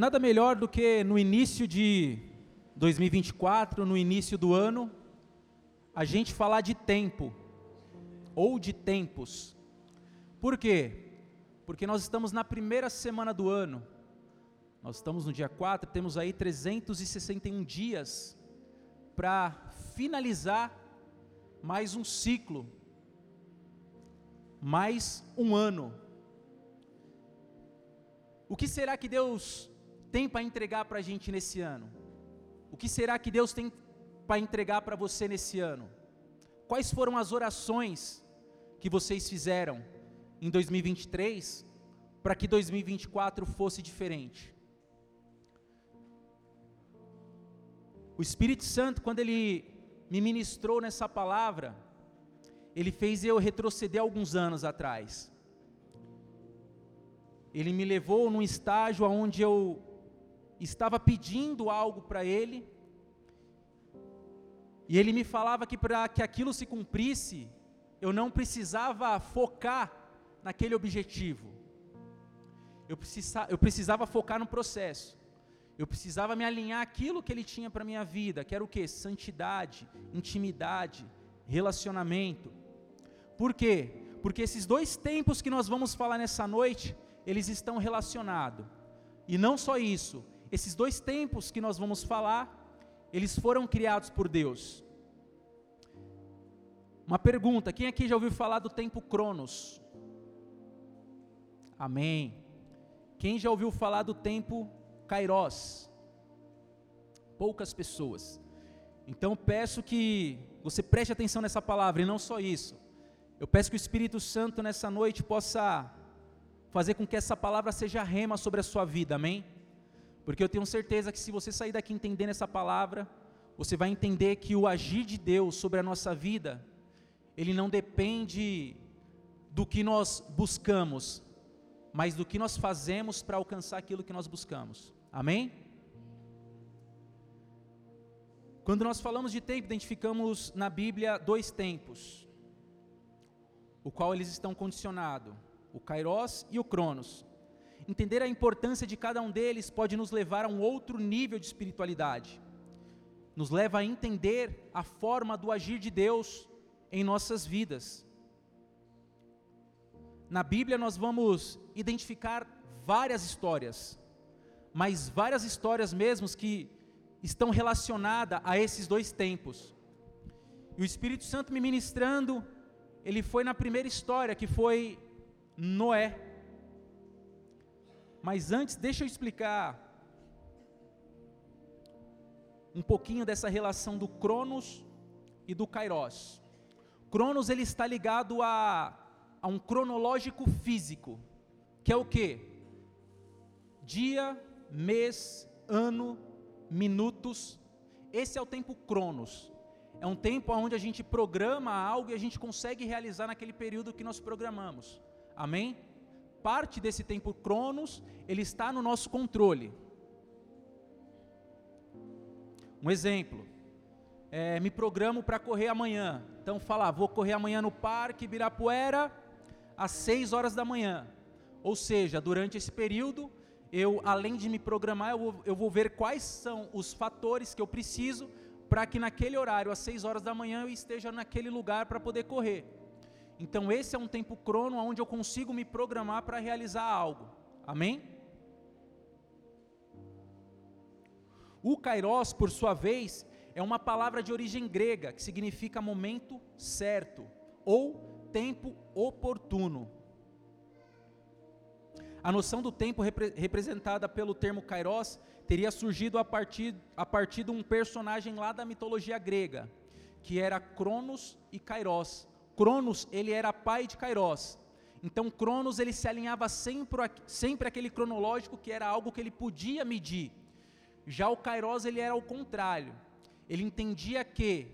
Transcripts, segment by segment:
nada melhor do que no início de 2024, no início do ano, a gente falar de tempo ou de tempos. Por quê? Porque nós estamos na primeira semana do ano. Nós estamos no dia 4, temos aí 361 dias para finalizar mais um ciclo, mais um ano. O que será que Deus tem para entregar para a gente nesse ano? O que será que Deus tem para entregar para você nesse ano? Quais foram as orações que vocês fizeram em 2023 para que 2024 fosse diferente? O Espírito Santo, quando ele me ministrou nessa palavra, ele fez eu retroceder alguns anos atrás. Ele me levou num estágio onde eu estava pedindo algo para ele, e ele me falava que para que aquilo se cumprisse, eu não precisava focar naquele objetivo. Eu, precisa, eu precisava focar no processo. Eu precisava me alinhar aquilo que ele tinha para minha vida, que era o que? Santidade, intimidade, relacionamento. Por quê? Porque esses dois tempos que nós vamos falar nessa noite, eles estão relacionados. E não só isso, esses dois tempos que nós vamos falar, eles foram criados por Deus. Uma pergunta: quem aqui já ouviu falar do tempo Cronos? Amém. Quem já ouviu falar do tempo Kairos? Poucas pessoas. Então peço que você preste atenção nessa palavra e não só isso. Eu peço que o Espírito Santo nessa noite possa fazer com que essa palavra seja rema sobre a sua vida, amém? Porque eu tenho certeza que se você sair daqui entendendo essa palavra, você vai entender que o agir de Deus sobre a nossa vida, ele não depende do que nós buscamos, mas do que nós fazemos para alcançar aquilo que nós buscamos. Amém? Quando nós falamos de tempo, identificamos na Bíblia dois tempos, o qual eles estão condicionados o Kairos e o Cronos. Entender a importância de cada um deles pode nos levar a um outro nível de espiritualidade. Nos leva a entender a forma do agir de Deus em nossas vidas. Na Bíblia nós vamos identificar várias histórias, mas várias histórias mesmo que estão relacionadas a esses dois tempos. E o Espírito Santo me ministrando, ele foi na primeira história, que foi Noé. Mas antes, deixa eu explicar um pouquinho dessa relação do Cronos e do Kairos. Cronos ele está ligado a, a um cronológico físico, que é o que? Dia, mês, ano, minutos. Esse é o tempo Cronos. É um tempo onde a gente programa algo e a gente consegue realizar naquele período que nós programamos. Amém? Parte desse tempo cronos, ele está no nosso controle. Um exemplo, é, me programo para correr amanhã. Então falar, ah, vou correr amanhã no Parque Ibirapuera às 6 horas da manhã. Ou seja, durante esse período, eu além de me programar, eu vou, eu vou ver quais são os fatores que eu preciso para que naquele horário, às 6 horas da manhã, eu esteja naquele lugar para poder correr. Então esse é um tempo crono onde eu consigo me programar para realizar algo. Amém? O kairos, por sua vez, é uma palavra de origem grega que significa momento certo ou tempo oportuno. A noção do tempo repre representada pelo termo kairos teria surgido a partir, a partir de um personagem lá da mitologia grega, que era Cronos e Kairos, Cronos, ele era pai de Kairos. Então Cronos ele se alinhava sempre, sempre aquele cronológico que era algo que ele podia medir. Já o Kairos ele era o contrário. Ele entendia que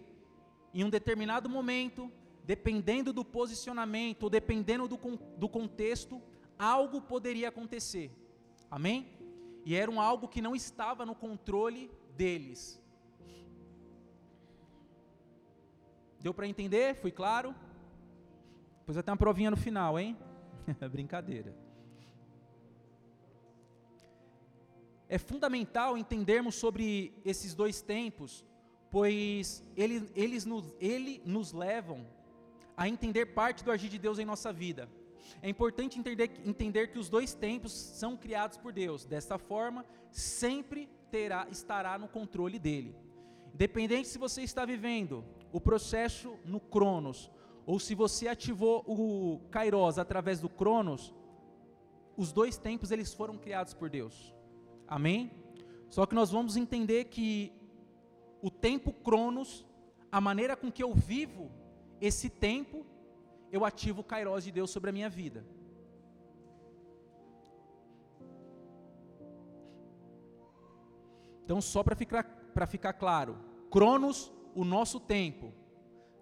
em um determinado momento, dependendo do posicionamento, ou dependendo do, do contexto, algo poderia acontecer. Amém? E era um algo que não estava no controle deles. Deu para entender? Fui claro? Depois até uma provinha no final, hein? Brincadeira. é fundamental entendermos sobre esses dois tempos, pois ele, eles nos, ele nos levam a entender parte do agir de Deus em nossa vida. É importante entender, entender que os dois tempos são criados por Deus. Desta forma, sempre terá, estará no controle dele. Independente se você está vivendo o processo no Cronos, ou se você ativou o Kairos através do Cronos, os dois tempos eles foram criados por Deus. Amém? Só que nós vamos entender que o tempo Cronos, a maneira com que eu vivo esse tempo, eu ativo o Kairos de Deus sobre a minha vida. Então, só para ficar, ficar claro, Cronos, o nosso tempo,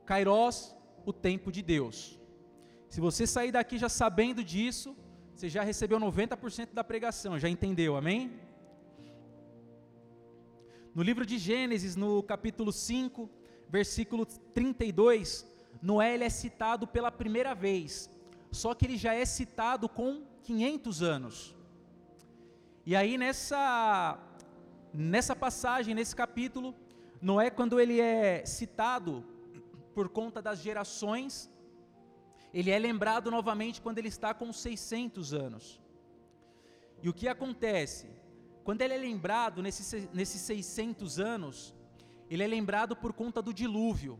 Kairos, o tempo de Deus. Se você sair daqui já sabendo disso, você já recebeu 90% da pregação, já entendeu, amém? No livro de Gênesis, no capítulo 5, versículo 32, Noé é citado pela primeira vez, só que ele já é citado com 500 anos. E aí nessa nessa passagem, nesse capítulo, Noé quando ele é citado por conta das gerações, ele é lembrado novamente quando ele está com 600 anos. E o que acontece? Quando ele é lembrado nesses, nesses 600 anos, ele é lembrado por conta do dilúvio.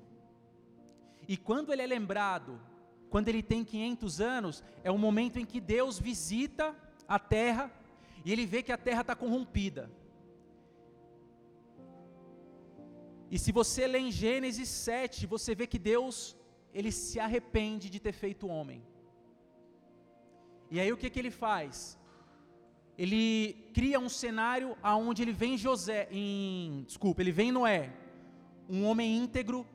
E quando ele é lembrado, quando ele tem 500 anos, é o momento em que Deus visita a terra e ele vê que a terra está corrompida. E se você lê em Gênesis 7, você vê que Deus ele se arrepende de ter feito homem. E aí o que, que ele faz? Ele cria um cenário aonde ele vem José, em, desculpa, ele vem Noé, um homem íntegro,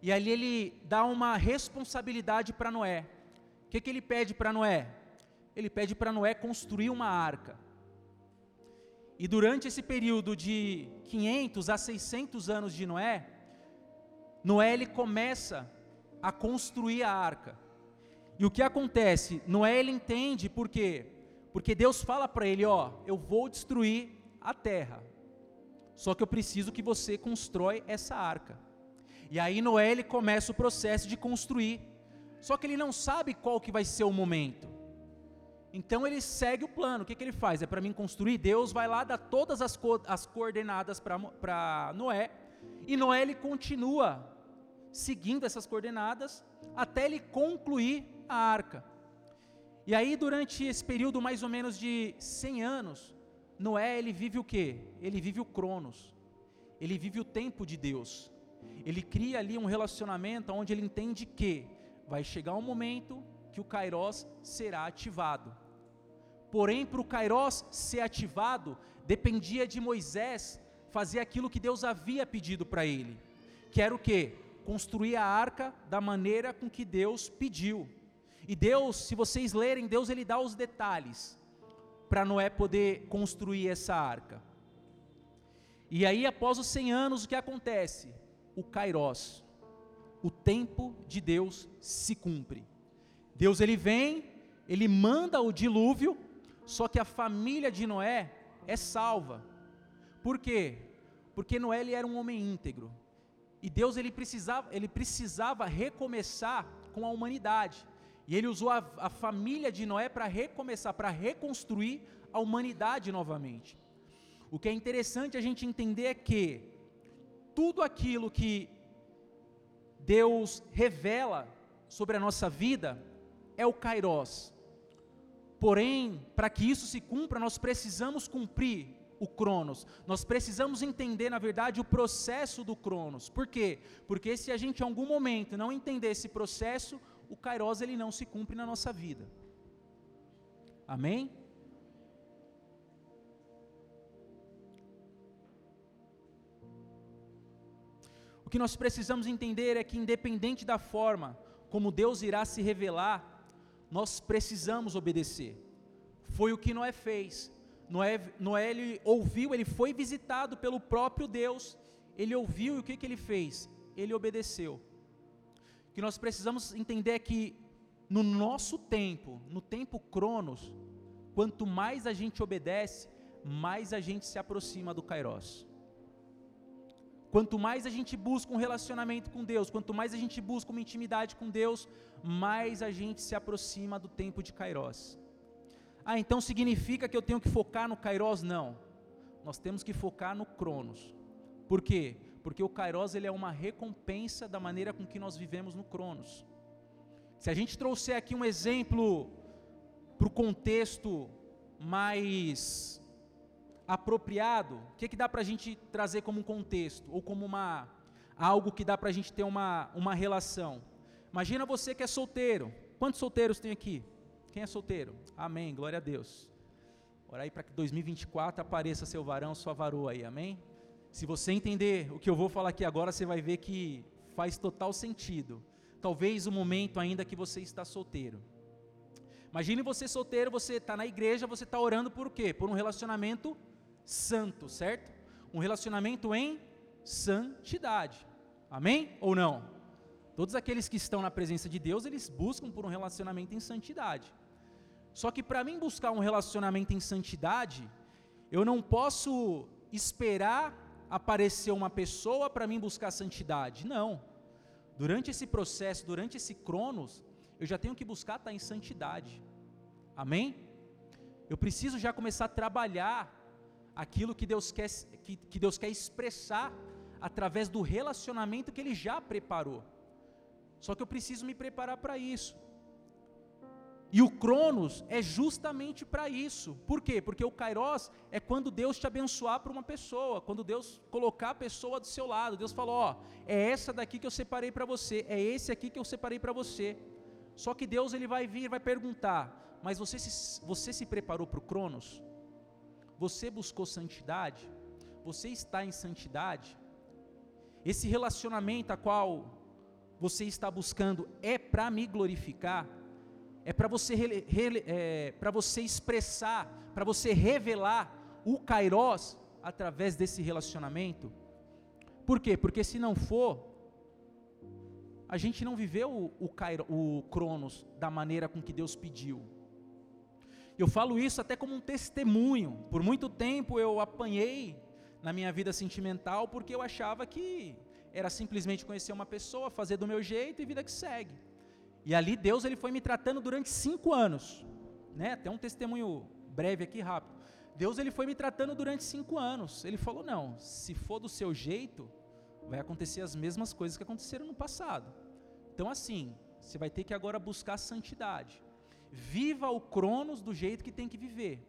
e ali ele dá uma responsabilidade para Noé. O que, que ele pede para Noé? Ele pede para Noé construir uma arca. E durante esse período de 500 a 600 anos de Noé, Noé ele começa a construir a arca. E o que acontece? Noé ele entende por quê? Porque Deus fala para ele, ó, eu vou destruir a terra. Só que eu preciso que você constrói essa arca. E aí Noé ele começa o processo de construir. Só que ele não sabe qual que vai ser o momento. Então ele segue o plano. O que, que ele faz? É para mim construir. Deus vai lá dar todas as, co as coordenadas para Noé. E Noé ele continua seguindo essas coordenadas até ele concluir a arca. E aí, durante esse período mais ou menos de 100 anos, Noé ele vive o que? Ele vive o Cronos. Ele vive o tempo de Deus. Ele cria ali um relacionamento onde ele entende que vai chegar um momento que o Kairos será ativado. Porém, para o Kairos ser ativado, dependia de Moisés fazer aquilo que Deus havia pedido para ele. Que era o que? construir a arca da maneira com que Deus pediu. E Deus, se vocês lerem, Deus ele dá os detalhes para Noé poder construir essa arca. E aí, após os 100 anos, o que acontece? O Kairos, o tempo de Deus se cumpre. Deus ele vem, ele manda o dilúvio, só que a família de Noé é salva. Por quê? Porque Noé ele era um homem íntegro. E Deus ele precisava, ele precisava recomeçar com a humanidade. E ele usou a, a família de Noé para recomeçar, para reconstruir a humanidade novamente. O que é interessante a gente entender é que tudo aquilo que Deus revela sobre a nossa vida é o Kairos. Porém, para que isso se cumpra, nós precisamos cumprir o Cronos. Nós precisamos entender, na verdade, o processo do Cronos. Por quê? Porque se a gente em algum momento não entender esse processo, o Kairos ele não se cumpre na nossa vida. Amém? O que nós precisamos entender é que, independente da forma como Deus irá se revelar, nós precisamos obedecer. Foi o que Noé fez. Noé, Noé ele ouviu, ele foi visitado pelo próprio Deus, ele ouviu e o que, que ele fez? Ele obedeceu. O que nós precisamos entender é que no nosso tempo, no tempo Cronos, quanto mais a gente obedece, mais a gente se aproxima do Kairos. Quanto mais a gente busca um relacionamento com Deus, quanto mais a gente busca uma intimidade com Deus, mais a gente se aproxima do tempo de Kairos. Ah, então significa que eu tenho que focar no Kairos? Não. Nós temos que focar no Cronos. Por quê? Porque o Kairos ele é uma recompensa da maneira com que nós vivemos no Cronos. Se a gente trouxer aqui um exemplo para o contexto mais apropriado, o que, que dá para a gente trazer como um contexto, ou como uma, algo que dá para a gente ter uma, uma relação? Imagina você que é solteiro. Quantos solteiros tem aqui? Quem é solteiro? Amém, glória a Deus. Ora aí para que 2024 apareça seu varão, sua varoa aí, amém? Se você entender o que eu vou falar aqui agora, você vai ver que faz total sentido. Talvez o momento ainda que você está solteiro. Imagine você solteiro, você está na igreja, você está orando por quê? Por um relacionamento santo, certo? Um relacionamento em santidade. Amém ou não? Todos aqueles que estão na presença de Deus, eles buscam por um relacionamento em santidade. Só que para mim buscar um relacionamento em santidade, eu não posso esperar aparecer uma pessoa para mim buscar santidade. Não. Durante esse processo, durante esse cronos, eu já tenho que buscar estar em santidade. Amém? Eu preciso já começar a trabalhar aquilo que Deus quer, que, que Deus quer expressar através do relacionamento que Ele já preparou. Só que eu preciso me preparar para isso. E o Cronos é justamente para isso. Por quê? Porque o Kairos é quando Deus te abençoar para uma pessoa, quando Deus colocar a pessoa do seu lado. Deus falou: Ó, é essa daqui que eu separei para você, é esse aqui que eu separei para você. Só que Deus ele vai vir, vai perguntar: Mas você se, você se preparou para o Cronos? Você buscou santidade? Você está em santidade? Esse relacionamento a qual você está buscando é para me glorificar? É para você, é, você expressar, para você revelar o Kairos através desse relacionamento? Por quê? Porque se não for, a gente não viveu o, o, o Cronos da maneira com que Deus pediu. Eu falo isso até como um testemunho. Por muito tempo eu apanhei na minha vida sentimental porque eu achava que era simplesmente conhecer uma pessoa, fazer do meu jeito e vida que segue. E ali Deus ele foi me tratando durante cinco anos, né? Até um testemunho breve aqui rápido. Deus ele foi me tratando durante cinco anos. Ele falou não, se for do seu jeito, vai acontecer as mesmas coisas que aconteceram no passado. Então, assim, você vai ter que agora buscar santidade. Viva o Cronos do jeito que tem que viver.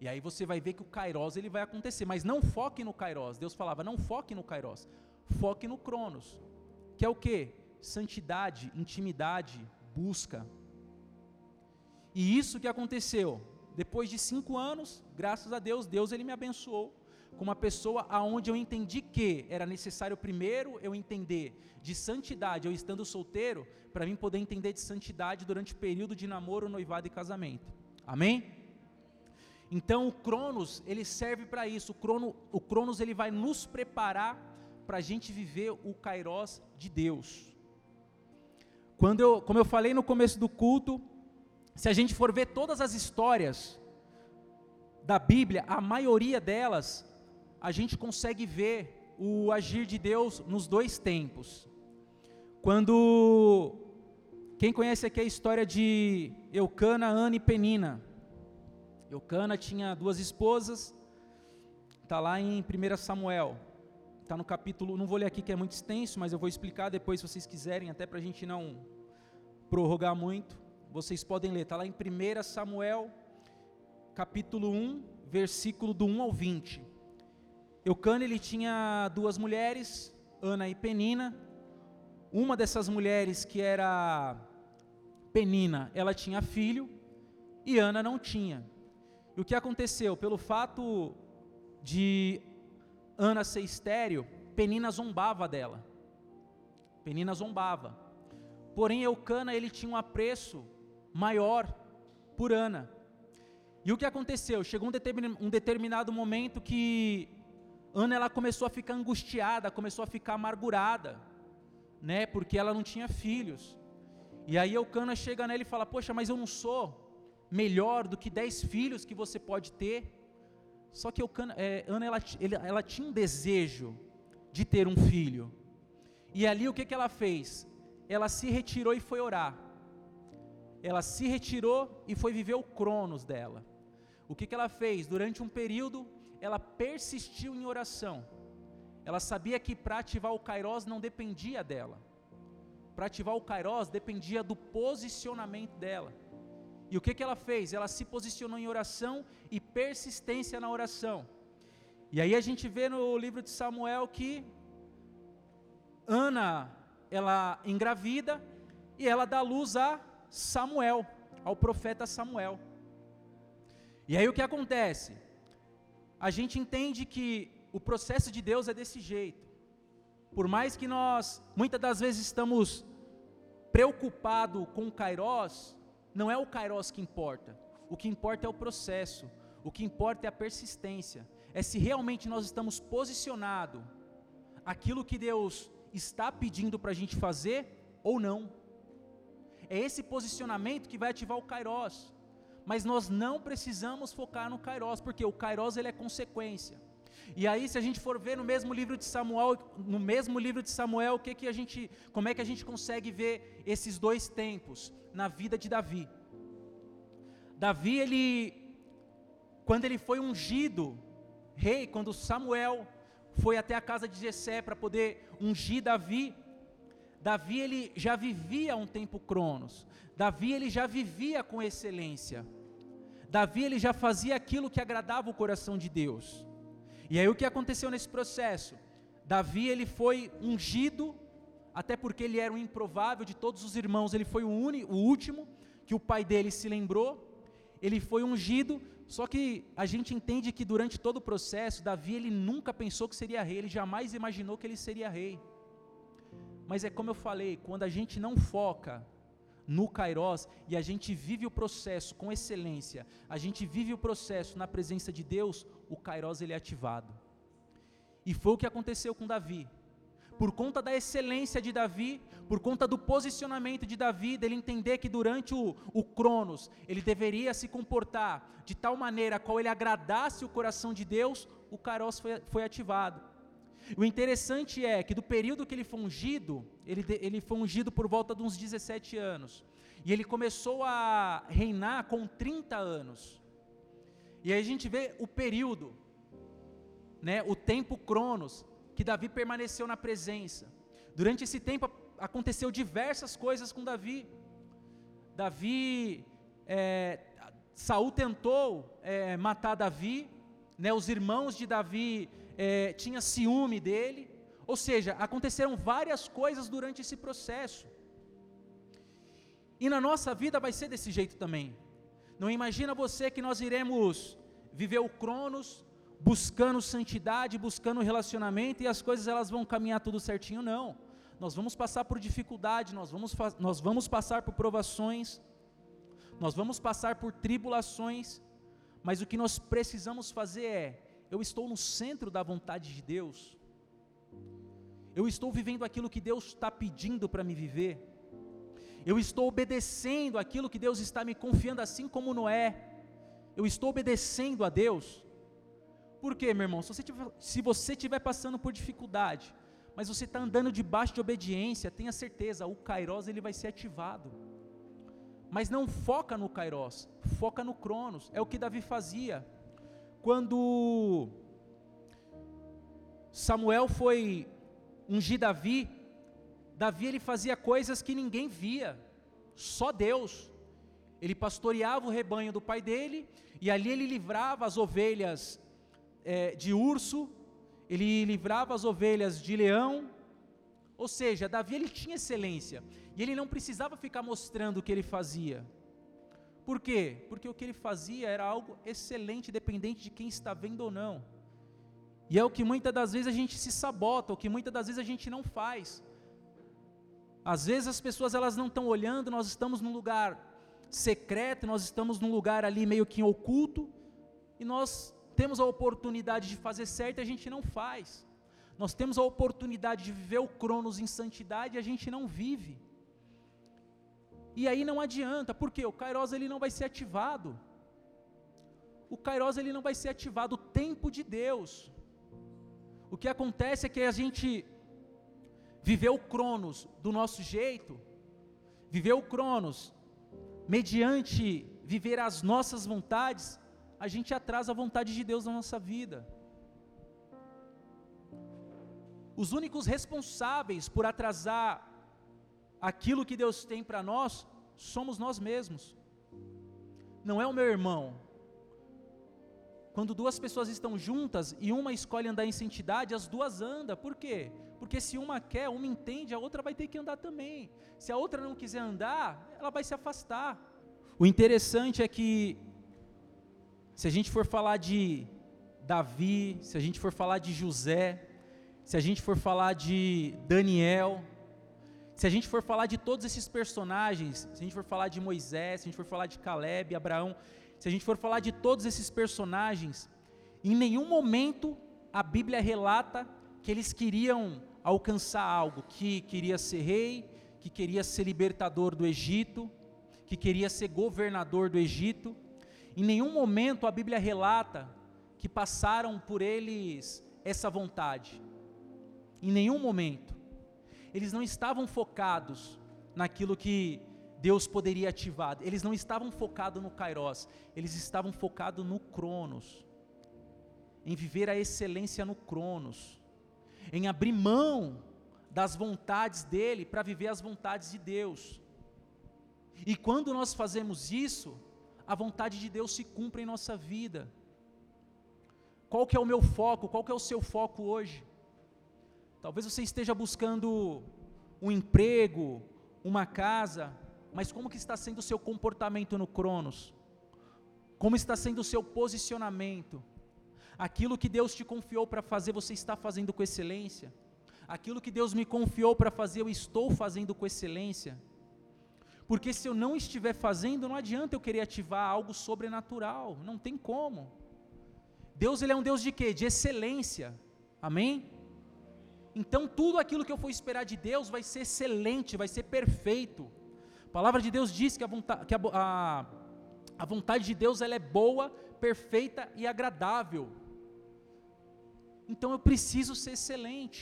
E aí você vai ver que o Kairos ele vai acontecer, mas não foque no Kairos. Deus falava, não foque no Kairos, foque no Cronos. Que é o que? Santidade, intimidade, busca. E isso que aconteceu. Depois de cinco anos, graças a Deus, Deus ele me abençoou com uma pessoa aonde eu entendi que era necessário primeiro eu entender de santidade, eu estando solteiro, para mim poder entender de santidade durante o período de namoro, noivado e casamento. Amém? Então o Cronos, ele serve para isso. O, crono, o Cronos, ele vai nos preparar para a gente viver o Kairos de Deus. Quando eu, como eu falei no começo do culto, se a gente for ver todas as histórias da Bíblia, a maioria delas a gente consegue ver o agir de Deus nos dois tempos. Quando quem conhece aqui a história de Eucana, Ana e Penina. Eucana tinha duas esposas, está lá em 1 Samuel, está no capítulo, não vou ler aqui que é muito extenso, mas eu vou explicar depois se vocês quiserem, até para a gente não prorrogar muito. Vocês podem ler, está lá em 1 Samuel, capítulo 1, versículo do 1 ao 20. Eucana ele tinha duas mulheres, Ana e Penina. Uma dessas mulheres que era Penina, ela tinha filho e Ana não tinha. E o que aconteceu? Pelo fato de Ana ser estéreo, Penina zombava dela. Penina zombava. Porém, Eucana ele tinha um apreço maior por Ana. E o que aconteceu? Chegou um determinado momento que Ana ela começou a ficar angustiada, começou a ficar amargurada, né? Porque ela não tinha filhos. E aí Eucana chega nela e fala: Poxa, mas eu não sou melhor do que dez filhos que você pode ter, Só que é, Ana, ela, ela tinha um desejo de ter um filho. E ali o que, que ela fez? Ela se retirou e foi orar. Ela se retirou e foi viver o cronos dela. O que, que ela fez? Durante um período, ela persistiu em oração. Ela sabia que para ativar o Kairos não dependia dela. Para ativar o Kairos dependia do posicionamento dela. E o que, que ela fez? Ela se posicionou em oração e persistência na oração. E aí a gente vê no livro de Samuel que Ana, ela engravida e ela dá luz a Samuel, ao profeta Samuel. E aí o que acontece? A gente entende que o processo de Deus é desse jeito. Por mais que nós muitas das vezes estamos preocupados com o Kairos, não é o Kairos que importa. O que importa é o processo. O que importa é a persistência. É se realmente nós estamos posicionados aquilo que Deus está pedindo para a gente fazer ou não. É esse posicionamento que vai ativar o Kairos. Mas nós não precisamos focar no Kairos, porque o Kairos ele é consequência. E aí, se a gente for ver no mesmo livro de Samuel, no mesmo livro de Samuel, o que que a gente, como é que a gente consegue ver esses dois tempos na vida de Davi? Davi, ele, quando ele foi ungido rei, quando Samuel foi até a casa de Jessé para poder ungir Davi, Davi ele já vivia um tempo cronos. Davi ele já vivia com excelência. Davi ele já fazia aquilo que agradava o coração de Deus. E aí o que aconteceu nesse processo? Davi ele foi ungido, até porque ele era um improvável de todos os irmãos, ele foi o, único, o último que o pai dele se lembrou. Ele foi ungido, só que a gente entende que durante todo o processo, Davi ele nunca pensou que seria rei, ele jamais imaginou que ele seria rei. Mas é como eu falei, quando a gente não foca no Kairos e a gente vive o processo com excelência, a gente vive o processo na presença de Deus, o Kairos ele é ativado. E foi o que aconteceu com Davi. Por conta da excelência de Davi, por conta do posicionamento de Davi, dele entender que durante o, o Cronos ele deveria se comportar de tal maneira qual ele agradasse o coração de Deus, o Kairos foi, foi ativado. O interessante é que do período que ele foi ungido, ele, ele foi ungido por volta de uns 17 anos. E ele começou a reinar com 30 anos. E aí a gente vê o período, né, o tempo cronos, que Davi permaneceu na presença. Durante esse tempo aconteceu diversas coisas com Davi. Davi, é, Saul tentou é, matar Davi, né, os irmãos de Davi é, tinha ciúme dele. Ou seja, aconteceram várias coisas durante esse processo. E na nossa vida vai ser desse jeito também. Não imagina você que nós iremos viver o Cronos, buscando santidade, buscando relacionamento e as coisas elas vão caminhar tudo certinho, não. Nós vamos passar por dificuldade, nós vamos, nós vamos passar por provações, nós vamos passar por tribulações, mas o que nós precisamos fazer é eu estou no centro da vontade de Deus, eu estou vivendo aquilo que Deus está pedindo para me viver, eu estou obedecendo aquilo que Deus está me confiando, assim como Noé, eu estou obedecendo a Deus. Por quê, meu irmão? Se você tiver, se você estiver passando por dificuldade, mas você está andando debaixo de obediência, tenha certeza, o Kairos ele vai ser ativado. Mas não foca no Kairos, foca no Cronos. É o que Davi fazia. Quando Samuel foi ungir Davi, Davi ele fazia coisas que ninguém via, só Deus. Ele pastoreava o rebanho do pai dele, e ali ele livrava as ovelhas é, de urso, ele livrava as ovelhas de leão. Ou seja, Davi ele tinha excelência, e ele não precisava ficar mostrando o que ele fazia. Por quê? Porque o que ele fazia era algo excelente, dependente de quem está vendo ou não. E é o que muitas das vezes a gente se sabota, o que muitas das vezes a gente não faz. Às vezes as pessoas elas não estão olhando, nós estamos num lugar secreto, nós estamos num lugar ali meio que oculto, e nós temos a oportunidade de fazer certo e a gente não faz. Nós temos a oportunidade de viver o Cronos em santidade e a gente não vive. E aí não adianta, porque o Kairos ele não vai ser ativado. o Kairos ele não vai ser ativado, o tempo de Deus. O que acontece é que a gente viveu o Cronos do nosso jeito, viveu o Cronos mediante viver as nossas vontades, a gente atrasa a vontade de Deus na nossa vida. Os únicos responsáveis por atrasar aquilo que Deus tem para nós somos nós mesmos. Não é o meu irmão. Quando duas pessoas estão juntas e uma escolhe andar em santidade, as duas andam. Por quê? Porque se uma quer, uma entende, a outra vai ter que andar também. Se a outra não quiser andar, ela vai se afastar. O interessante é que, se a gente for falar de Davi, se a gente for falar de José, se a gente for falar de Daniel, se a gente for falar de todos esses personagens, se a gente for falar de Moisés, se a gente for falar de Caleb, Abraão, se a gente for falar de todos esses personagens, em nenhum momento a Bíblia relata que eles queriam alcançar algo, que queria ser rei, que queria ser libertador do Egito, que queria ser governador do Egito. Em nenhum momento a Bíblia relata que passaram por eles essa vontade. Em nenhum momento eles não estavam focados naquilo que Deus poderia ativar, eles não estavam focados no Kairos, eles estavam focados no Cronos, em viver a excelência no Cronos, em abrir mão das vontades dele para viver as vontades de Deus. E quando nós fazemos isso, a vontade de Deus se cumpre em nossa vida. Qual que é o meu foco? Qual que é o seu foco hoje? Talvez você esteja buscando um emprego, uma casa, mas como que está sendo o seu comportamento no Cronos? Como está sendo o seu posicionamento? Aquilo que Deus te confiou para fazer, você está fazendo com excelência? Aquilo que Deus me confiou para fazer, eu estou fazendo com excelência? Porque se eu não estiver fazendo, não adianta eu querer ativar algo sobrenatural, não tem como. Deus ele é um Deus de quê? De excelência. Amém? Então tudo aquilo que eu for esperar de Deus vai ser excelente, vai ser perfeito. A palavra de Deus diz que a vontade, que a, a, a vontade de Deus ela é boa, perfeita e agradável. Então eu preciso ser excelente.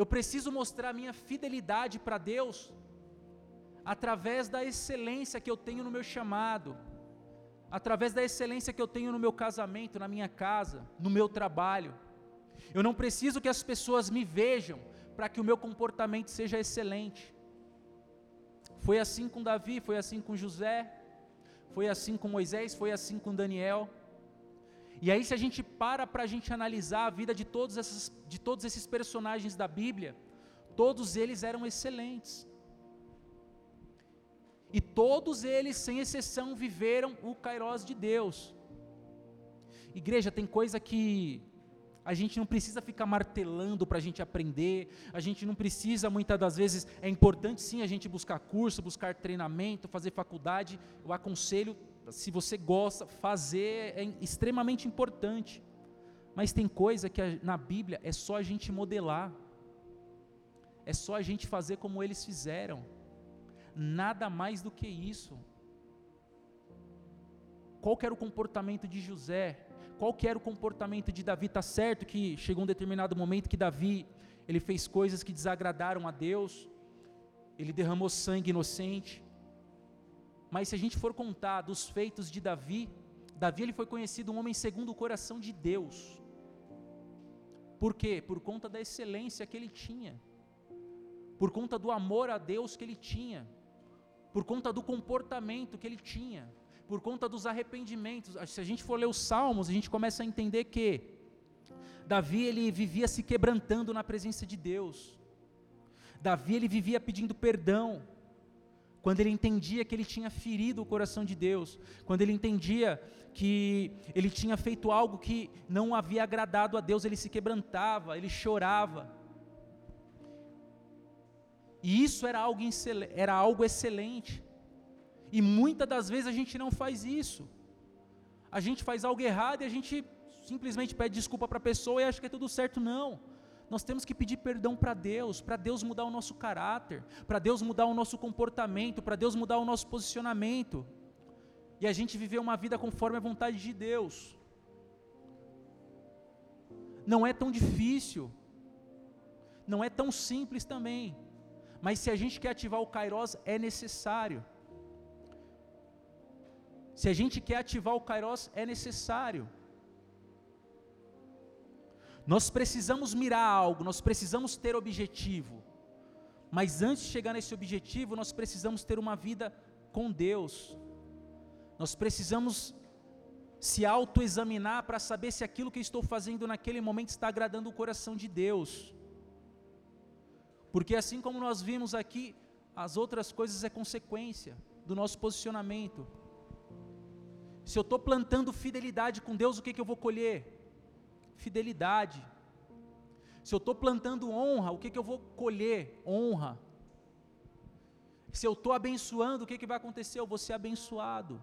Eu preciso mostrar minha fidelidade para Deus através da excelência que eu tenho no meu chamado, através da excelência que eu tenho no meu casamento, na minha casa, no meu trabalho. Eu não preciso que as pessoas me vejam para que o meu comportamento seja excelente. Foi assim com Davi, foi assim com José, foi assim com Moisés, foi assim com Daniel. E aí, se a gente para para a gente analisar a vida de todos, esses, de todos esses personagens da Bíblia, todos eles eram excelentes. E todos eles, sem exceção, viveram o Kairós de Deus. Igreja, tem coisa que a gente não precisa ficar martelando para a gente aprender, a gente não precisa, muitas das vezes, é importante sim a gente buscar curso, buscar treinamento, fazer faculdade. Eu aconselho, se você gosta, fazer é extremamente importante. Mas tem coisa que na Bíblia é só a gente modelar, é só a gente fazer como eles fizeram, nada mais do que isso. Qual era o comportamento de José? Qual que era o comportamento de Davi. Está certo que chegou um determinado momento que Davi ele fez coisas que desagradaram a Deus, ele derramou sangue inocente. Mas se a gente for contar dos feitos de Davi, Davi ele foi conhecido um homem segundo o coração de Deus. Por quê? Por conta da excelência que ele tinha, por conta do amor a Deus que ele tinha, por conta do comportamento que ele tinha por conta dos arrependimentos. Se a gente for ler os Salmos, a gente começa a entender que Davi ele vivia se quebrantando na presença de Deus. Davi ele vivia pedindo perdão quando ele entendia que ele tinha ferido o coração de Deus, quando ele entendia que ele tinha feito algo que não havia agradado a Deus, ele se quebrantava, ele chorava. E isso era algo, era algo excelente. E muitas das vezes a gente não faz isso. A gente faz algo errado e a gente simplesmente pede desculpa para a pessoa e acha que é tudo certo. Não. Nós temos que pedir perdão para Deus, para Deus mudar o nosso caráter, para Deus mudar o nosso comportamento, para Deus mudar o nosso posicionamento. e a gente viver uma vida conforme a vontade de Deus. Não é tão difícil, não é tão simples também, mas se a gente quer ativar o Kairos, é necessário. Se a gente quer ativar o Kairos, é necessário. Nós precisamos mirar algo, nós precisamos ter objetivo. Mas antes de chegar nesse objetivo, nós precisamos ter uma vida com Deus. Nós precisamos se autoexaminar para saber se aquilo que estou fazendo naquele momento está agradando o coração de Deus. Porque assim como nós vimos aqui, as outras coisas é consequência do nosso posicionamento. Se eu estou plantando fidelidade com Deus, o que, que eu vou colher? Fidelidade. Se eu estou plantando honra, o que, que eu vou colher? Honra. Se eu estou abençoando, o que, que vai acontecer? Eu vou ser abençoado.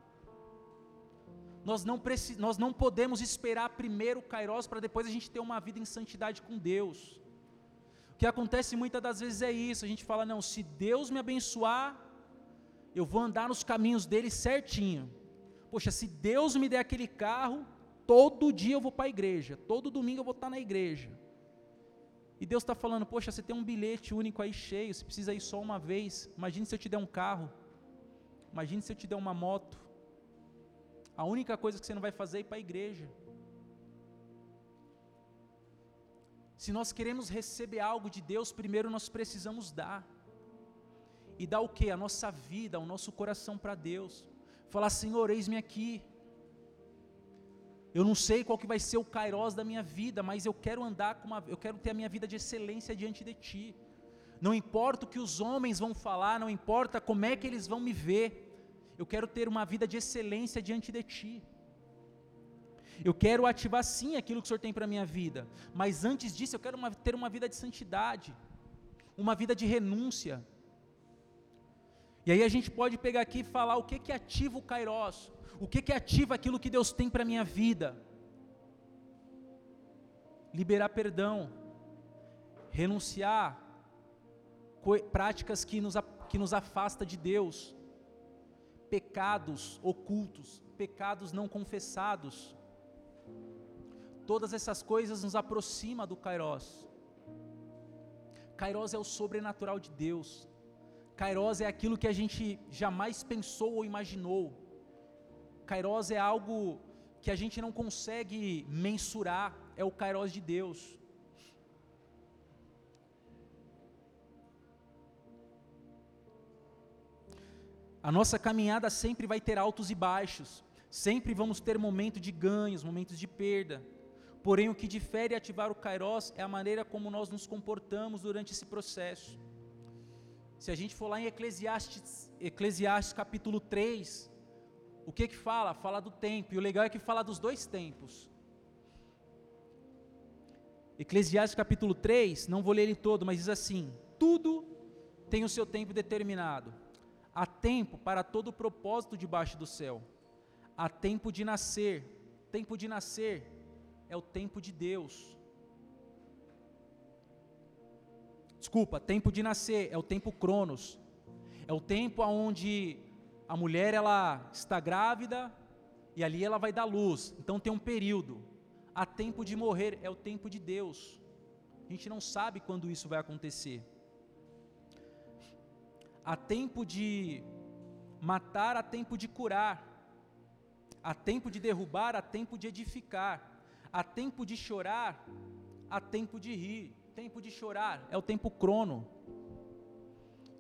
Nós não, nós não podemos esperar primeiro o Kairos para depois a gente ter uma vida em santidade com Deus. O que acontece muitas das vezes é isso: a gente fala, não, se Deus me abençoar, eu vou andar nos caminhos dele certinho. Poxa, se Deus me der aquele carro, todo dia eu vou para a igreja, todo domingo eu vou estar na igreja. E Deus está falando, poxa, você tem um bilhete único aí cheio, você precisa ir só uma vez. Imagine se eu te der um carro. Imagine se eu te der uma moto. A única coisa que você não vai fazer é ir para a igreja. Se nós queremos receber algo de Deus, primeiro nós precisamos dar. E dar o que? A nossa vida, o nosso coração para Deus. Falar, Senhor, eis-me aqui. Eu não sei qual que vai ser o kairós da minha vida, mas eu quero andar com uma, eu quero ter a minha vida de excelência diante de ti. Não importa o que os homens vão falar, não importa como é que eles vão me ver. Eu quero ter uma vida de excelência diante de ti. Eu quero ativar sim aquilo que o Senhor tem para a minha vida, mas antes disso eu quero uma, ter uma vida de santidade, uma vida de renúncia. E aí a gente pode pegar aqui e falar o que que ativa o Kairos, o que que ativa aquilo que Deus tem para minha vida. Liberar perdão, renunciar práticas que nos, que nos afasta de Deus, pecados ocultos, pecados não confessados. Todas essas coisas nos aproximam do Kairos. Kairos é o sobrenatural de Deus. Kairos é aquilo que a gente jamais pensou ou imaginou. Kairos é algo que a gente não consegue mensurar, é o Kairos de Deus. A nossa caminhada sempre vai ter altos e baixos, sempre vamos ter momentos de ganhos, momentos de perda. Porém, o que difere ativar o Kairos é a maneira como nós nos comportamos durante esse processo. Se a gente for lá em Eclesiastes, Eclesiastes capítulo 3, o que que fala? Fala do tempo, e o legal é que fala dos dois tempos. Eclesiastes capítulo 3, não vou ler ele todo, mas diz assim: tudo tem o seu tempo determinado Há tempo para todo o propósito debaixo do céu. Há tempo de nascer. Tempo de nascer é o tempo de Deus. Desculpa, tempo de nascer é o tempo Cronos. É o tempo onde a mulher ela está grávida e ali ela vai dar luz. Então tem um período. Há tempo de morrer é o tempo de Deus. A gente não sabe quando isso vai acontecer. Há tempo de matar, há tempo de curar. Há tempo de derrubar, há tempo de edificar. Há tempo de chorar, há tempo de rir. Tempo de chorar é o tempo crono.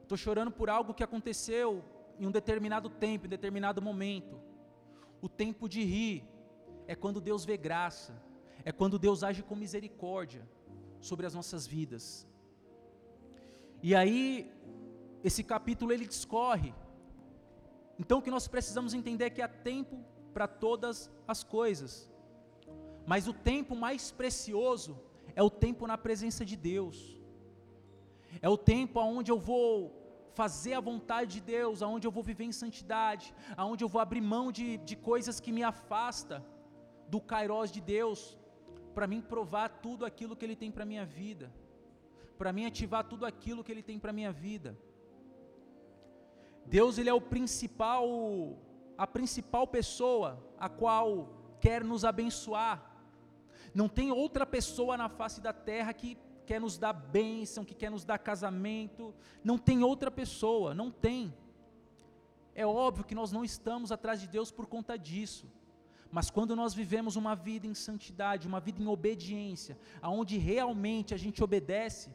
Estou chorando por algo que aconteceu em um determinado tempo, em determinado momento. O tempo de rir é quando Deus vê graça, é quando Deus age com misericórdia sobre as nossas vidas. E aí esse capítulo ele discorre. Então o que nós precisamos entender é que há tempo para todas as coisas. Mas o tempo mais precioso é o tempo na presença de Deus. É o tempo onde eu vou fazer a vontade de Deus, aonde eu vou viver em santidade, aonde eu vou abrir mão de, de coisas que me afasta do kairós de Deus, para mim provar tudo aquilo que Ele tem para minha vida, para mim ativar tudo aquilo que Ele tem para minha vida. Deus ele é o principal a principal pessoa a qual quer nos abençoar. Não tem outra pessoa na face da terra que quer nos dar bênção, que quer nos dar casamento. Não tem outra pessoa, não tem. É óbvio que nós não estamos atrás de Deus por conta disso. Mas quando nós vivemos uma vida em santidade, uma vida em obediência, aonde realmente a gente obedece,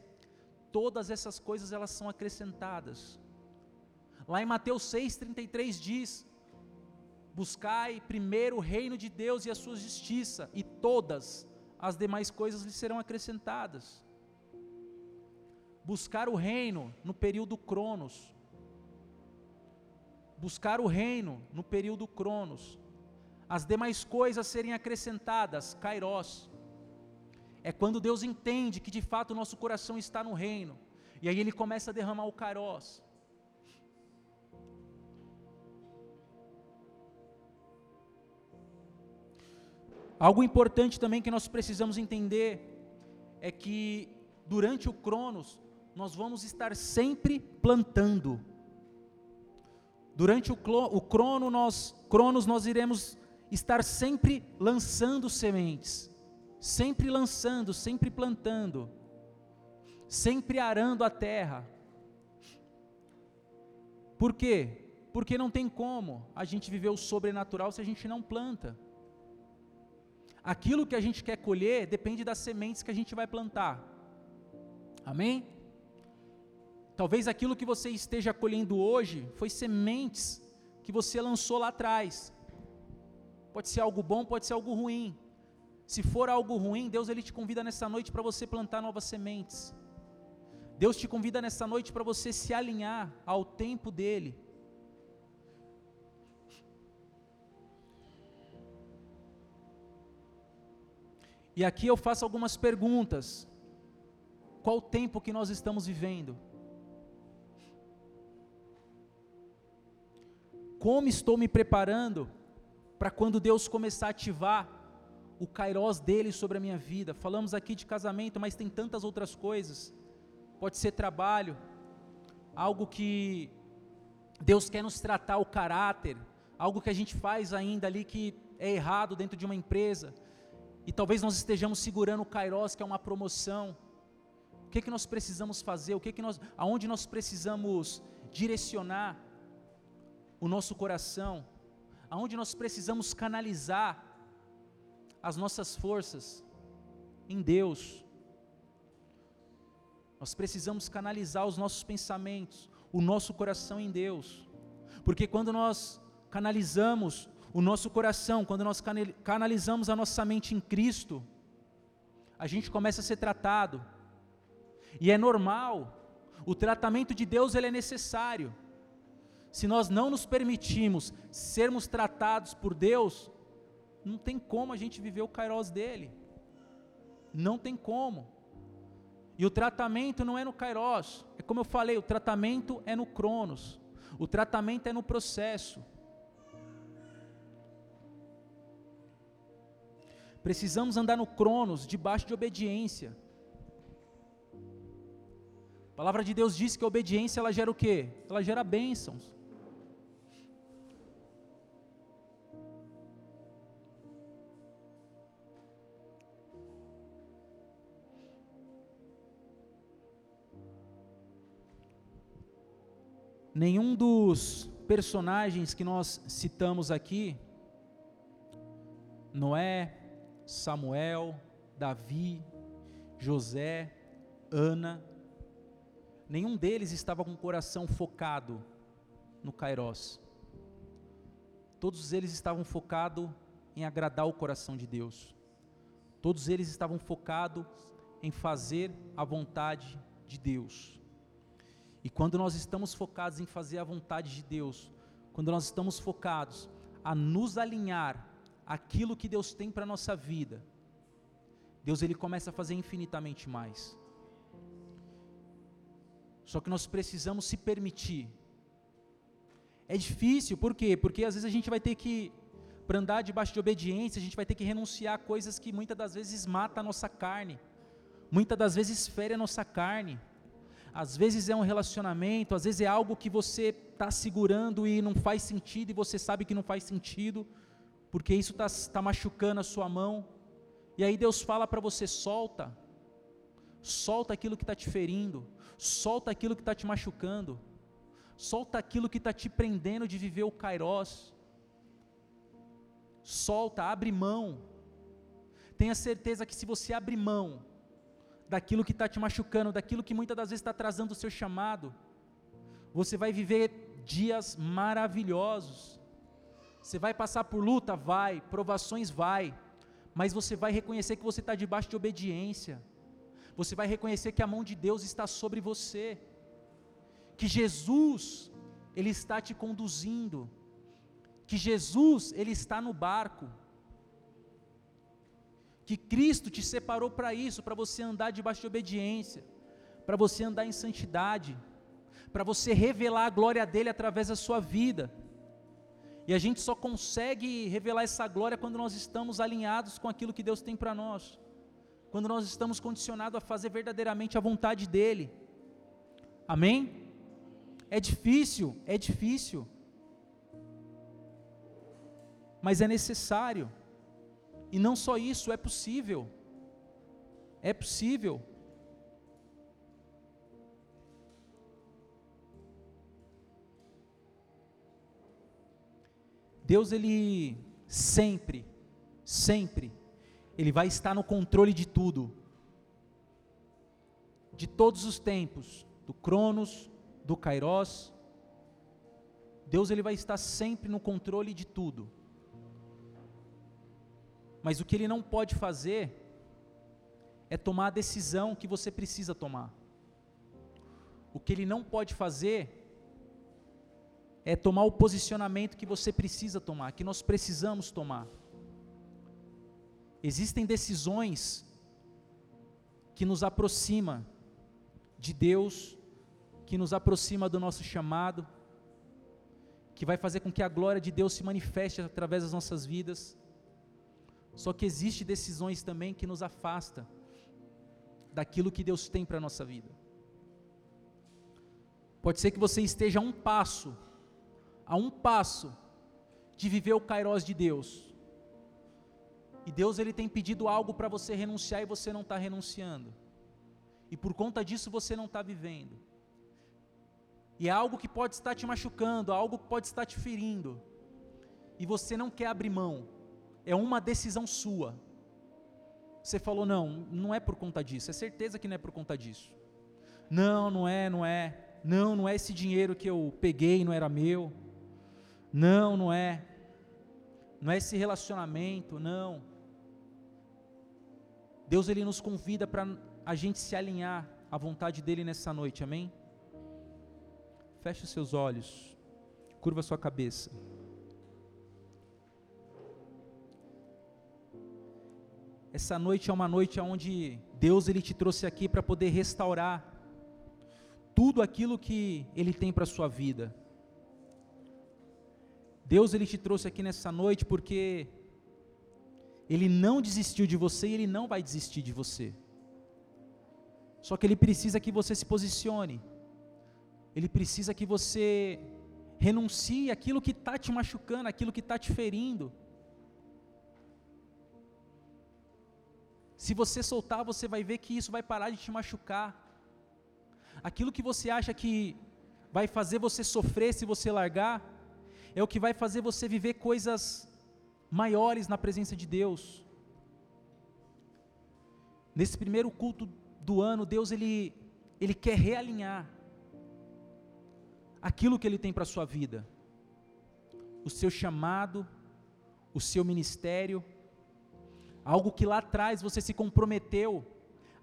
todas essas coisas elas são acrescentadas. Lá em Mateus 6:33 diz: Buscai primeiro o reino de Deus e a sua justiça, e todas as demais coisas lhe serão acrescentadas. Buscar o reino no período Cronos. Buscar o reino no período Cronos. As demais coisas serem acrescentadas, Kairos. É quando Deus entende que de fato o nosso coração está no reino. E aí ele começa a derramar o Kairos. Algo importante também que nós precisamos entender é que durante o Cronos nós vamos estar sempre plantando. Durante o, o crono nós, Cronos nós iremos estar sempre lançando sementes, sempre lançando, sempre plantando, sempre arando a terra. Por quê? Porque não tem como a gente viver o sobrenatural se a gente não planta. Aquilo que a gente quer colher depende das sementes que a gente vai plantar. Amém? Talvez aquilo que você esteja colhendo hoje foi sementes que você lançou lá atrás. Pode ser algo bom, pode ser algo ruim. Se for algo ruim, Deus ele te convida nessa noite para você plantar novas sementes. Deus te convida nessa noite para você se alinhar ao tempo dele. E aqui eu faço algumas perguntas. Qual o tempo que nós estamos vivendo? Como estou me preparando para quando Deus começar a ativar o kairós dele sobre a minha vida? Falamos aqui de casamento, mas tem tantas outras coisas. Pode ser trabalho, algo que Deus quer nos tratar o caráter, algo que a gente faz ainda ali que é errado dentro de uma empresa e talvez nós estejamos segurando o Kairos, que é uma promoção. O que, que nós precisamos fazer? O que, que nós, aonde nós precisamos direcionar o nosso coração? Aonde nós precisamos canalizar as nossas forças? Em Deus. Nós precisamos canalizar os nossos pensamentos, o nosso coração em Deus. Porque quando nós canalizamos o nosso coração, quando nós canalizamos a nossa mente em Cristo, a gente começa a ser tratado. E é normal. O tratamento de Deus ele é necessário. Se nós não nos permitimos sermos tratados por Deus, não tem como a gente viver o kairos dele. Não tem como. E o tratamento não é no kairos. É como eu falei, o tratamento é no cronos. O tratamento é no processo. Precisamos andar no cronos, debaixo de obediência. A palavra de Deus diz que a obediência ela gera o quê? Ela gera bênçãos. Nenhum dos personagens que nós citamos aqui, Noé, Samuel, Davi, José, Ana, nenhum deles estava com o coração focado no Kairos. Todos eles estavam focados em agradar o coração de Deus. Todos eles estavam focados em fazer a vontade de Deus. E quando nós estamos focados em fazer a vontade de Deus, quando nós estamos focados a nos alinhar aquilo que Deus tem para a nossa vida, Deus ele começa a fazer infinitamente mais. Só que nós precisamos se permitir. É difícil, por quê? Porque às vezes a gente vai ter que, para andar debaixo de obediência, a gente vai ter que renunciar a coisas que muitas das vezes matam a nossa carne, muitas das vezes fere a nossa carne. às vezes é um relacionamento, às vezes é algo que você está segurando e não faz sentido, e você sabe que não faz sentido, porque isso está tá machucando a sua mão. E aí Deus fala para você: solta, solta aquilo que está te ferindo, solta aquilo que está te machucando, solta aquilo que está te prendendo de viver o Kairós. Solta, abre mão. Tenha certeza que se você abrir mão, daquilo que está te machucando, daquilo que muitas das vezes está atrasando o seu chamado. Você vai viver dias maravilhosos. Você vai passar por luta? Vai. Provações? Vai. Mas você vai reconhecer que você está debaixo de obediência. Você vai reconhecer que a mão de Deus está sobre você. Que Jesus, Ele está te conduzindo. Que Jesus, Ele está no barco que Cristo te separou para isso, para você andar debaixo de obediência, para você andar em santidade, para você revelar a glória dele através da sua vida. E a gente só consegue revelar essa glória quando nós estamos alinhados com aquilo que Deus tem para nós. Quando nós estamos condicionados a fazer verdadeiramente a vontade dele. Amém? É difícil, é difícil. Mas é necessário. E não só isso, é possível. É possível. Deus ele sempre, sempre, ele vai estar no controle de tudo. De todos os tempos, do Cronos, do Kairos. Deus ele vai estar sempre no controle de tudo. Mas o que ele não pode fazer é tomar a decisão que você precisa tomar. O que ele não pode fazer é tomar o posicionamento que você precisa tomar, que nós precisamos tomar. Existem decisões que nos aproxima de Deus, que nos aproxima do nosso chamado, que vai fazer com que a glória de Deus se manifeste através das nossas vidas. Só que existe decisões também que nos afasta daquilo que Deus tem para a nossa vida. Pode ser que você esteja a um passo, a um passo de viver o kairós de Deus. E Deus ele tem pedido algo para você renunciar e você não está renunciando. E por conta disso você não está vivendo. E é algo que pode estar te machucando, algo que pode estar te ferindo. E você não quer abrir mão é uma decisão sua. Você falou, não, não é por conta disso, é certeza que não é por conta disso. Não, não é, não é. Não, não é esse dinheiro que eu peguei, não era meu. Não, não é. Não é esse relacionamento, não. Deus ele nos convida para a gente se alinhar à vontade dele nessa noite, amém? Feche os seus olhos, curva sua cabeça. Essa noite é uma noite onde Deus ele te trouxe aqui para poder restaurar tudo aquilo que ele tem para sua vida. Deus ele te trouxe aqui nessa noite porque ele não desistiu de você e ele não vai desistir de você. Só que ele precisa que você se posicione. Ele precisa que você renuncie aquilo que está te machucando, aquilo que está te ferindo. Se você soltar, você vai ver que isso vai parar de te machucar. Aquilo que você acha que vai fazer você sofrer se você largar, é o que vai fazer você viver coisas maiores na presença de Deus. Nesse primeiro culto do ano, Deus ele, ele quer realinhar aquilo que Ele tem para a sua vida, o seu chamado, o seu ministério, algo que lá atrás você se comprometeu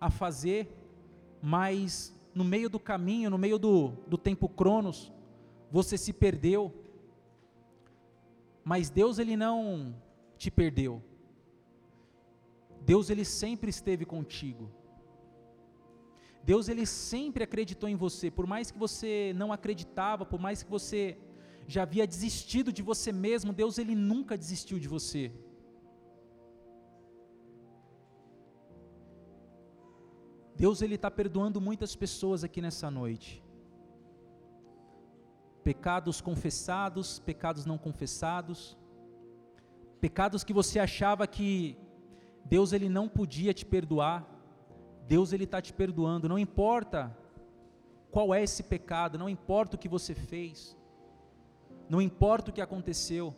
a fazer, mas no meio do caminho, no meio do, do tempo cronos, você se perdeu. Mas Deus ele não te perdeu. Deus ele sempre esteve contigo. Deus ele sempre acreditou em você, por mais que você não acreditava, por mais que você já havia desistido de você mesmo, Deus ele nunca desistiu de você. Deus ele está perdoando muitas pessoas aqui nessa noite. Pecados confessados, pecados não confessados, pecados que você achava que Deus ele não podia te perdoar, Deus ele está te perdoando. Não importa qual é esse pecado, não importa o que você fez, não importa o que aconteceu.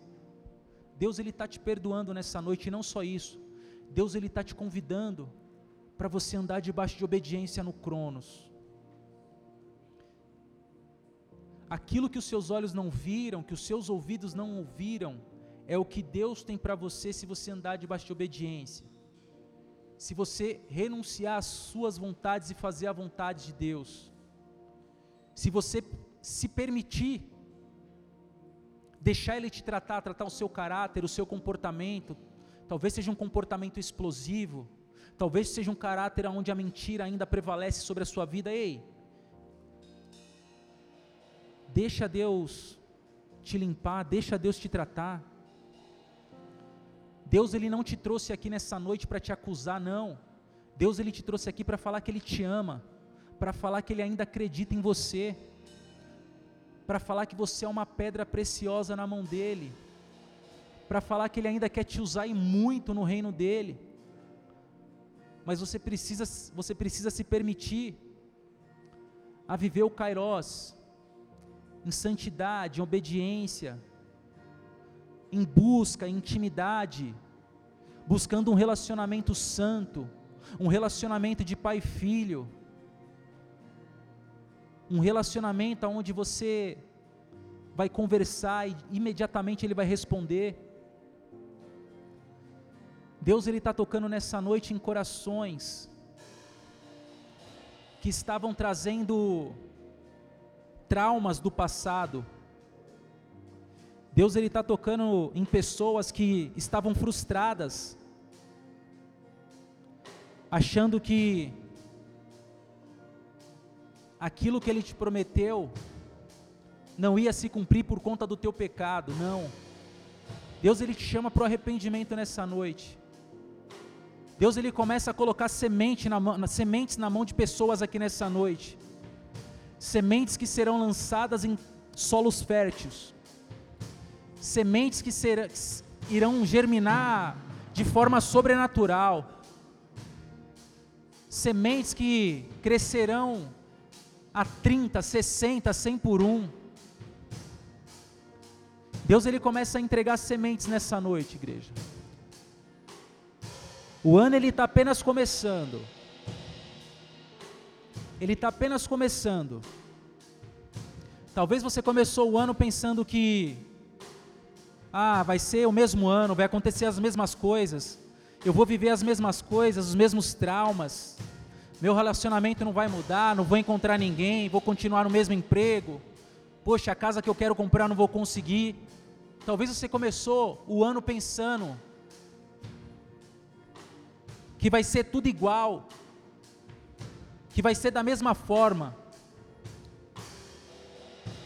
Deus ele está te perdoando nessa noite e não só isso. Deus ele está te convidando para você andar debaixo de obediência no Cronos. Aquilo que os seus olhos não viram, que os seus ouvidos não ouviram, é o que Deus tem para você se você andar debaixo de obediência. Se você renunciar às suas vontades e fazer a vontade de Deus. Se você se permitir deixar Ele te tratar, tratar o seu caráter, o seu comportamento, talvez seja um comportamento explosivo, Talvez seja um caráter onde a mentira ainda prevalece sobre a sua vida. Ei, deixa Deus te limpar, deixa Deus te tratar. Deus ele não te trouxe aqui nessa noite para te acusar, não. Deus ele te trouxe aqui para falar que ele te ama, para falar que ele ainda acredita em você, para falar que você é uma pedra preciosa na mão dele, para falar que ele ainda quer te usar e muito no reino dele mas você precisa, você precisa se permitir a viver o Kairos em santidade, em obediência, em busca, em intimidade, buscando um relacionamento santo, um relacionamento de pai e filho, um relacionamento onde você vai conversar e imediatamente ele vai responder. Deus ele está tocando nessa noite em corações que estavam trazendo traumas do passado. Deus ele está tocando em pessoas que estavam frustradas, achando que aquilo que Ele te prometeu não ia se cumprir por conta do teu pecado, não. Deus ele te chama para o arrependimento nessa noite. Deus ele começa a colocar semente na mão, sementes na mão de pessoas aqui nessa noite. Sementes que serão lançadas em solos férteis. Sementes que irão germinar de forma sobrenatural. Sementes que crescerão a 30, 60, 100 por um. Deus ele começa a entregar sementes nessa noite, igreja. O ano ele está apenas começando. Ele está apenas começando. Talvez você começou o ano pensando que ah, vai ser o mesmo ano, vai acontecer as mesmas coisas. Eu vou viver as mesmas coisas, os mesmos traumas. Meu relacionamento não vai mudar, não vou encontrar ninguém, vou continuar no mesmo emprego. Poxa, a casa que eu quero comprar não vou conseguir. Talvez você começou o ano pensando que vai ser tudo igual, que vai ser da mesma forma.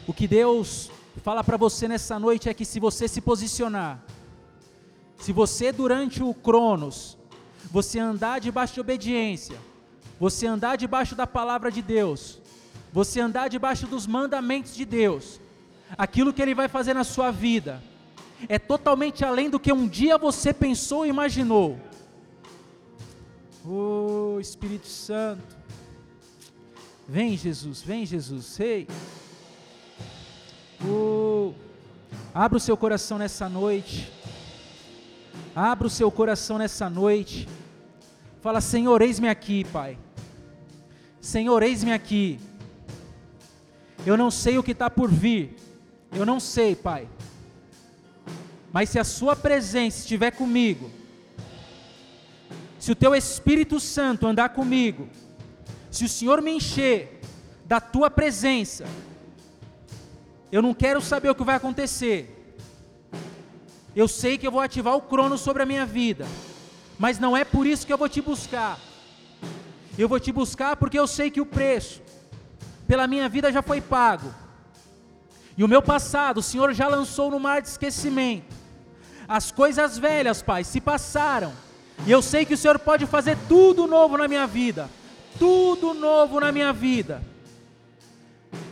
O que Deus fala para você nessa noite é que se você se posicionar, se você durante o Cronos, você andar debaixo de obediência, você andar debaixo da palavra de Deus, você andar debaixo dos mandamentos de Deus, aquilo que Ele vai fazer na sua vida é totalmente além do que um dia você pensou e imaginou. Oh Espírito Santo, vem Jesus, vem Jesus, Ei. Oh, abra o seu coração nessa noite. Abra o seu coração nessa noite. Fala, Senhor, eis-me aqui, Pai. Senhor, eis-me aqui. Eu não sei o que está por vir. Eu não sei, Pai. Mas se a Sua presença estiver comigo, se o teu Espírito Santo andar comigo, se o Senhor me encher da tua presença, eu não quero saber o que vai acontecer. Eu sei que eu vou ativar o crono sobre a minha vida, mas não é por isso que eu vou te buscar. Eu vou te buscar porque eu sei que o preço pela minha vida já foi pago. E o meu passado, o Senhor já lançou no mar de esquecimento. As coisas velhas, Pai, se passaram e eu sei que o Senhor pode fazer tudo novo na minha vida. Tudo novo na minha vida.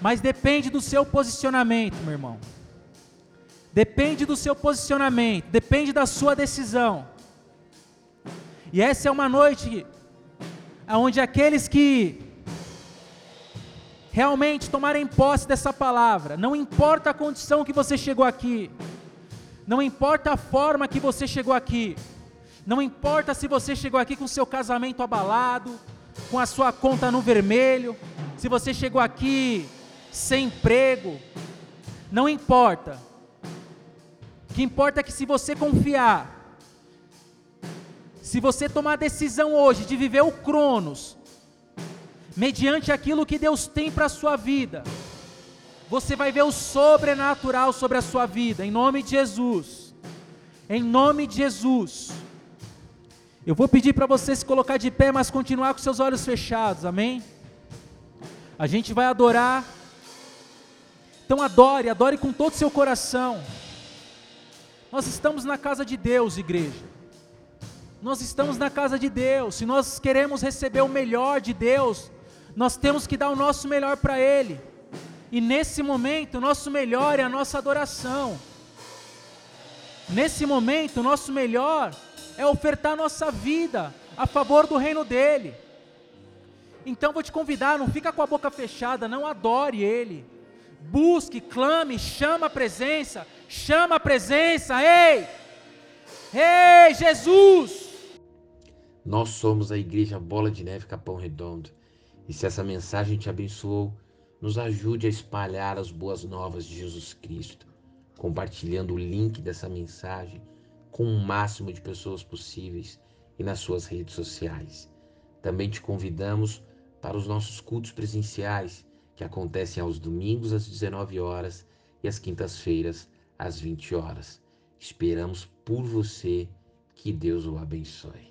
Mas depende do seu posicionamento, meu irmão. Depende do seu posicionamento, depende da sua decisão. E essa é uma noite onde aqueles que realmente tomarem posse dessa palavra, não importa a condição que você chegou aqui, não importa a forma que você chegou aqui, não importa se você chegou aqui com seu casamento abalado, com a sua conta no vermelho, se você chegou aqui sem emprego, não importa. O que importa é que se você confiar, se você tomar a decisão hoje de viver o Cronos, mediante aquilo que Deus tem para a sua vida, você vai ver o sobrenatural sobre a sua vida, em nome de Jesus. Em nome de Jesus. Eu vou pedir para você se colocar de pé, mas continuar com seus olhos fechados, amém? A gente vai adorar. Então adore, adore com todo o seu coração. Nós estamos na casa de Deus, igreja. Nós estamos na casa de Deus. Se nós queremos receber o melhor de Deus, nós temos que dar o nosso melhor para Ele. E nesse momento, o nosso melhor é a nossa adoração. Nesse momento, o nosso melhor é ofertar nossa vida a favor do reino dele. Então vou te convidar, não fica com a boca fechada, não adore ele. Busque, clame, chama a presença, chama a presença, ei! Ei, Jesus! Nós somos a igreja Bola de Neve Capão Redondo. E se essa mensagem te abençoou, nos ajude a espalhar as boas novas de Jesus Cristo, compartilhando o link dessa mensagem com o máximo de pessoas possíveis e nas suas redes sociais. Também te convidamos para os nossos cultos presenciais, que acontecem aos domingos às 19 horas e às quintas-feiras às 20 horas. Esperamos por você. Que Deus o abençoe.